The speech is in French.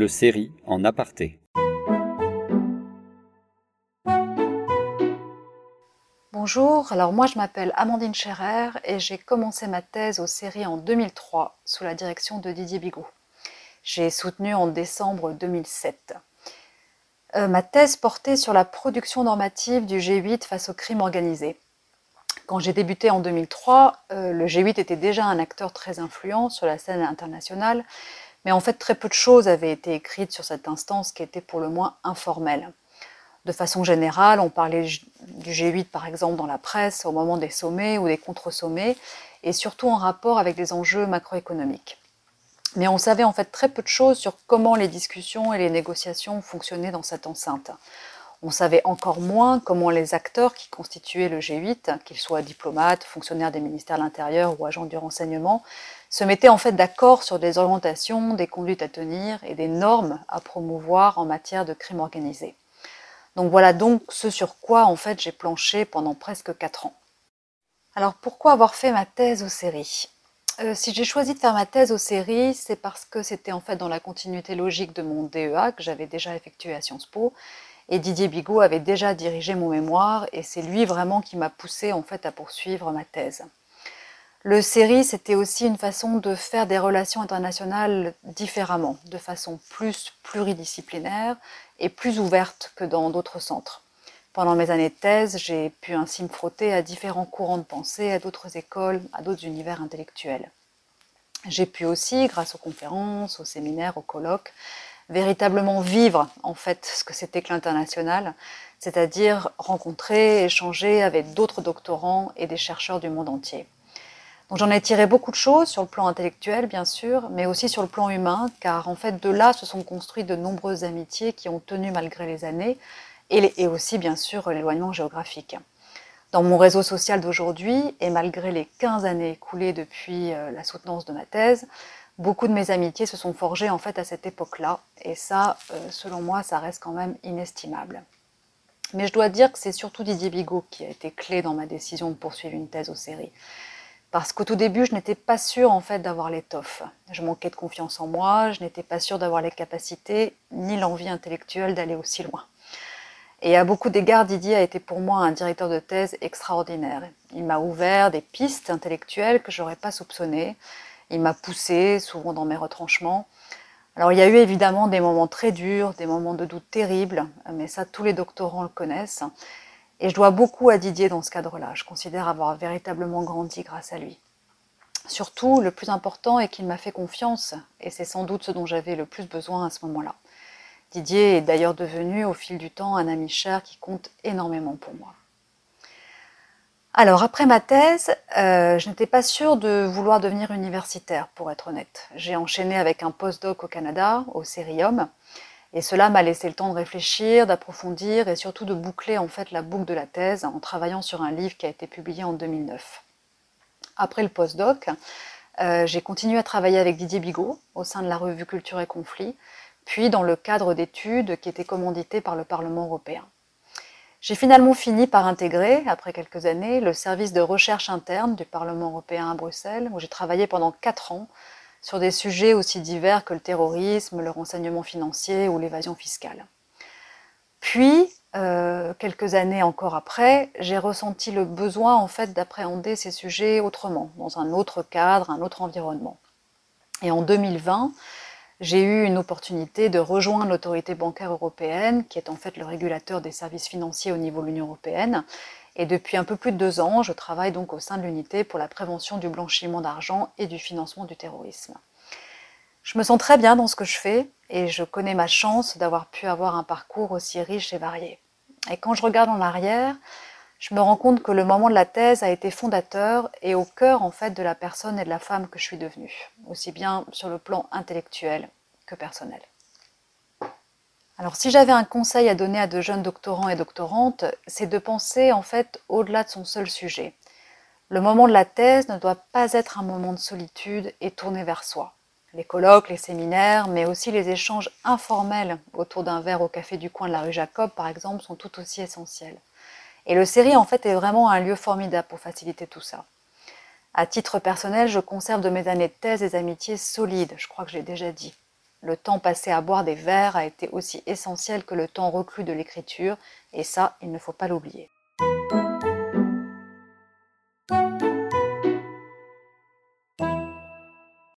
le série en aparté. Bonjour, alors moi je m'appelle Amandine Scherer et j'ai commencé ma thèse aux séries en 2003 sous la direction de Didier Bigot. J'ai soutenu en décembre 2007. Euh, ma thèse portait sur la production normative du G8 face au crime organisé. Quand j'ai débuté en 2003, euh, le G8 était déjà un acteur très influent sur la scène internationale, mais en fait très peu de choses avaient été écrites sur cette instance qui était pour le moins informelle. De façon générale, on parlait du G8 par exemple dans la presse au moment des sommets ou des contre-sommets, et surtout en rapport avec les enjeux macroéconomiques. Mais on savait en fait très peu de choses sur comment les discussions et les négociations fonctionnaient dans cette enceinte. On savait encore moins comment les acteurs qui constituaient le G8, qu'ils soient diplomates, fonctionnaires des ministères de l'Intérieur ou agents du renseignement, se mettaient en fait d'accord sur des orientations, des conduites à tenir et des normes à promouvoir en matière de crime organisé. Donc voilà donc ce sur quoi en fait j'ai planché pendant presque quatre ans. Alors pourquoi avoir fait ma thèse aux séries? Euh, si j'ai choisi de faire ma thèse aux séries, c'est parce que c'était en fait dans la continuité logique de mon DEA que j'avais déjà effectué à Sciences Po et Didier Bigot avait déjà dirigé mon mémoire et c'est lui vraiment qui m'a poussé en fait à poursuivre ma thèse. Le série, c'était aussi une façon de faire des relations internationales différemment, de façon plus pluridisciplinaire et plus ouverte que dans d'autres centres. Pendant mes années de thèse, j'ai pu ainsi me frotter à différents courants de pensée, à d'autres écoles, à d'autres univers intellectuels. J'ai pu aussi, grâce aux conférences, aux séminaires, aux colloques, véritablement vivre en fait ce que c'était que l'international, c'est-à-dire rencontrer, échanger avec d'autres doctorants et des chercheurs du monde entier. Donc j'en ai tiré beaucoup de choses sur le plan intellectuel bien sûr, mais aussi sur le plan humain, car en fait de là se sont construites de nombreuses amitiés qui ont tenu malgré les années, et, et aussi bien sûr l'éloignement géographique. Dans mon réseau social d'aujourd'hui, et malgré les 15 années écoulées depuis euh, la soutenance de ma thèse, beaucoup de mes amitiés se sont forgées en fait à cette époque-là. Et ça, euh, selon moi, ça reste quand même inestimable. Mais je dois dire que c'est surtout Didier Bigot qui a été clé dans ma décision de poursuivre une thèse aux séries. Parce qu'au tout début, je n'étais pas sûre en fait d'avoir l'étoffe. Je manquais de confiance en moi, je n'étais pas sûre d'avoir les capacités ni l'envie intellectuelle d'aller aussi loin. Et à beaucoup d'égards, Didier a été pour moi un directeur de thèse extraordinaire. Il m'a ouvert des pistes intellectuelles que j'aurais pas soupçonnées. Il m'a poussé, souvent dans mes retranchements. Alors il y a eu évidemment des moments très durs, des moments de doute terribles, mais ça tous les doctorants le connaissent. Et je dois beaucoup à Didier dans ce cadre-là. Je considère avoir véritablement grandi grâce à lui. Surtout, le plus important est qu'il m'a fait confiance, et c'est sans doute ce dont j'avais le plus besoin à ce moment-là. Didier est d'ailleurs devenu au fil du temps un ami cher qui compte énormément pour moi. Alors, après ma thèse, euh, je n'étais pas sûre de vouloir devenir universitaire, pour être honnête. J'ai enchaîné avec un postdoc au Canada, au Cerium, et cela m'a laissé le temps de réfléchir, d'approfondir et surtout de boucler en fait la boucle de la thèse en travaillant sur un livre qui a été publié en 2009. Après le postdoc, euh, j'ai continué à travailler avec Didier Bigot au sein de la revue Culture et Conflit, puis dans le cadre d'études qui étaient commanditées par le Parlement européen. J'ai finalement fini par intégrer, après quelques années, le service de recherche interne du Parlement européen à Bruxelles, où j'ai travaillé pendant quatre ans sur des sujets aussi divers que le terrorisme, le renseignement financier ou l'évasion fiscale. Puis, euh, quelques années encore après, j'ai ressenti le besoin en fait d'appréhender ces sujets autrement, dans un autre cadre, un autre environnement. Et en 2020, j'ai eu une opportunité de rejoindre l'autorité bancaire européenne, qui est en fait le régulateur des services financiers au niveau de l'Union européenne. Et depuis un peu plus de deux ans, je travaille donc au sein de l'unité pour la prévention du blanchiment d'argent et du financement du terrorisme. Je me sens très bien dans ce que je fais et je connais ma chance d'avoir pu avoir un parcours aussi riche et varié. Et quand je regarde en arrière, je me rends compte que le moment de la thèse a été fondateur et au cœur en fait de la personne et de la femme que je suis devenue, aussi bien sur le plan intellectuel que personnel. Alors si j'avais un conseil à donner à de jeunes doctorants et doctorantes, c'est de penser en fait au-delà de son seul sujet. Le moment de la thèse ne doit pas être un moment de solitude et tourné vers soi. Les colloques, les séminaires, mais aussi les échanges informels autour d'un verre au café du coin de la rue Jacob, par exemple, sont tout aussi essentiels. Et le série, en fait, est vraiment un lieu formidable pour faciliter tout ça. À titre personnel, je conserve de mes années de thèse des amitiés solides, je crois que j'ai déjà dit. le temps passé à boire des verres a été aussi essentiel que le temps reclus de l'écriture, et ça, il ne faut pas l'oublier.